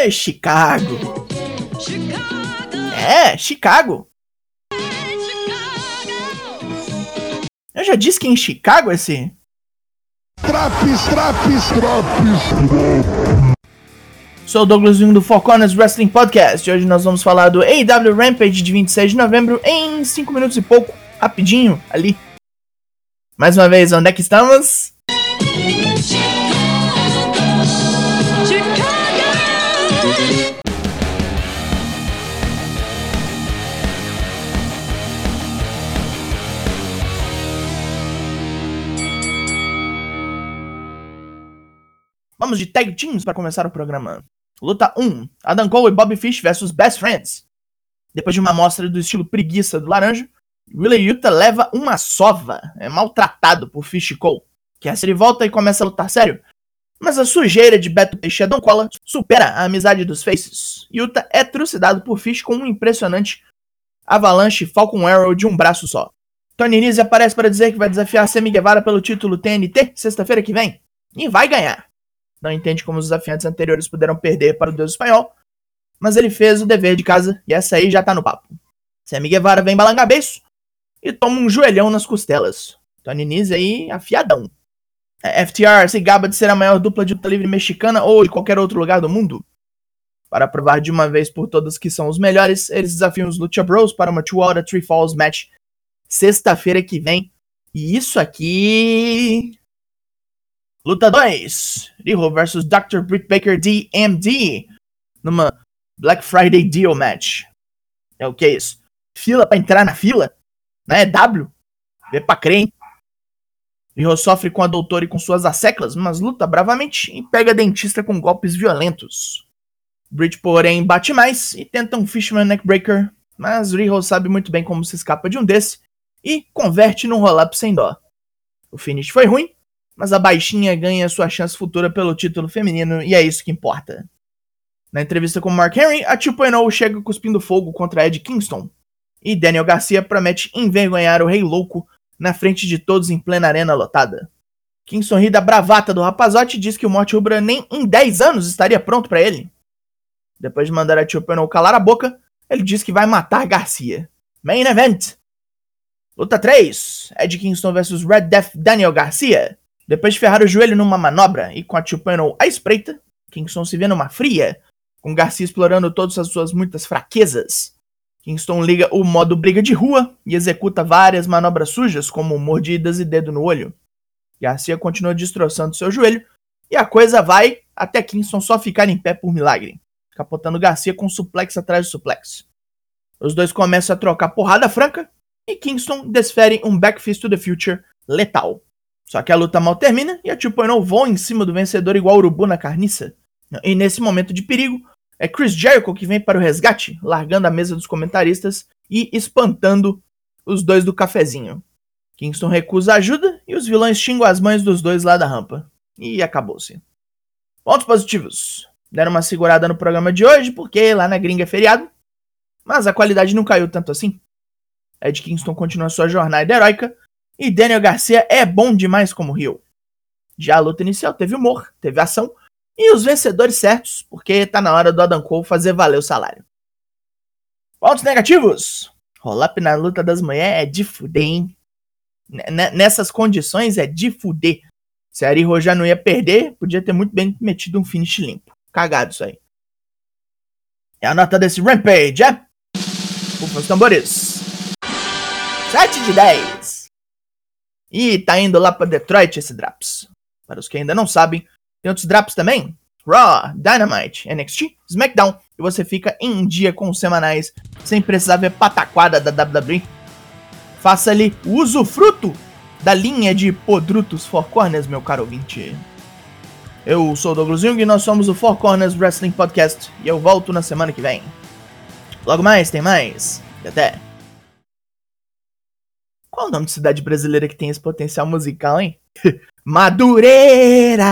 É, Chicago. É, Chicago. Eu já disse que em Chicago esse. Traps, traps, traps. Sou o Douglas Jung do Four Corners Wrestling Podcast. Hoje nós vamos falar do AW Rampage de 26 de novembro em 5 minutos e pouco, rapidinho, ali. Mais uma vez, onde é que estamos? Vamos de tag teams para começar o programa. Luta 1: Adam Cole e Bobby Fish versus Best Friends. Depois de uma amostra do estilo preguiça do laranja, Willie Yuta leva uma sova, é maltratado por Fish e Cole. Cassidy ele volta e começa a lutar sério, mas a sujeira de Beto e Adam Cola supera a amizade dos Faces. Yuta é trucidado por Fish com um impressionante avalanche Falcon Arrow de um braço só. Tony Nese aparece para dizer que vai desafiar Sammy Guevara pelo título TNT sexta-feira que vem. E vai ganhar não entende como os desafiantes anteriores puderam perder para o deus espanhol, mas ele fez o dever de casa e essa aí já tá no papo. Sammy Guevara vem balangabeço e toma um joelhão nas costelas. Tony Nese aí afiadão. A FTR se gaba de ser a maior dupla de luta livre mexicana ou de qualquer outro lugar do mundo. Para provar de uma vez por todas que são os melhores, eles desafiam os Lucha Bros para uma Two Out Three Falls match sexta-feira que vem. E isso aqui Luta 2: Riho vs Dr. Britt Baker DMD numa Black Friday Deal Match. É o que é isso? Fila para entrar na fila? Né? W? Vê pra crer, hein? Riho sofre com a doutora e com suas asseclas, mas luta bravamente e pega a dentista com golpes violentos. Britt, porém, bate mais e tenta um Fishman Neckbreaker, mas Riho sabe muito bem como se escapa de um desse e converte num roll-up sem dó. O finish foi ruim, mas a baixinha ganha sua chance futura pelo título feminino e é isso que importa. Na entrevista com Mark Henry, a 2.0 chega cuspindo fogo contra Ed Kingston, e Daniel Garcia promete envergonhar o Rei Louco na frente de todos em plena arena lotada. Kingston ri da bravata do rapazote e diz que o Morte Rubra nem em 10 anos estaria pronto para ele. Depois de mandar a 2.0 calar a boca, ele diz que vai matar Garcia. Main Event! Luta 3: Ed Kingston vs Red Death Daniel Garcia. Depois de ferrar o joelho numa manobra e com a Tupano à espreita, Kingston se vê numa fria, com Garcia explorando todas as suas muitas fraquezas. Kingston liga o modo briga de rua e executa várias manobras sujas, como mordidas e dedo no olho. Garcia continua destroçando seu joelho e a coisa vai até Kingston só ficar em pé por milagre, capotando Garcia com suplex atrás de suplex. Os dois começam a trocar porrada franca e Kingston desfere um Backfist to the Future letal. Só que a luta mal termina e a 2.0 voa em cima do vencedor igual urubu na carniça. E nesse momento de perigo, é Chris Jericho que vem para o resgate, largando a mesa dos comentaristas e espantando os dois do cafezinho. Kingston recusa ajuda e os vilões xingam as mães dos dois lá da rampa. E acabou-se. Pontos positivos. Deram uma segurada no programa de hoje, porque lá na gringa é feriado. Mas a qualidade não caiu tanto assim. Ed Kingston continua sua jornada heróica, e Daniel Garcia é bom demais como Rio. Já a luta inicial teve humor, teve ação e os vencedores certos, porque tá na hora do Adam Cole fazer valer o salário. Pontos negativos. Roll-up na luta das mulheres é de fuder, hein? Nessas condições é de fuder. Se a Ariho já não ia perder, podia ter muito bem metido um finish limpo. Cagado isso aí. E a nota desse Rampage é. Ufa os tambores. 7 de 10. E tá indo lá para Detroit esse Draps. Para os que ainda não sabem, tem outros Draps também. Raw, Dynamite, NXT, SmackDown. E você fica em dia com os semanais, sem precisar ver pataquada da WWE. Faça ali o usufruto da linha de podrutos Four Corners, meu caro ouvinte. Eu sou o Douglas Jung e nós somos o Four Corners Wrestling Podcast. E eu volto na semana que vem. Logo mais, tem mais. E até. Qual o nome de cidade brasileira que tem esse potencial musical, hein? Madureira!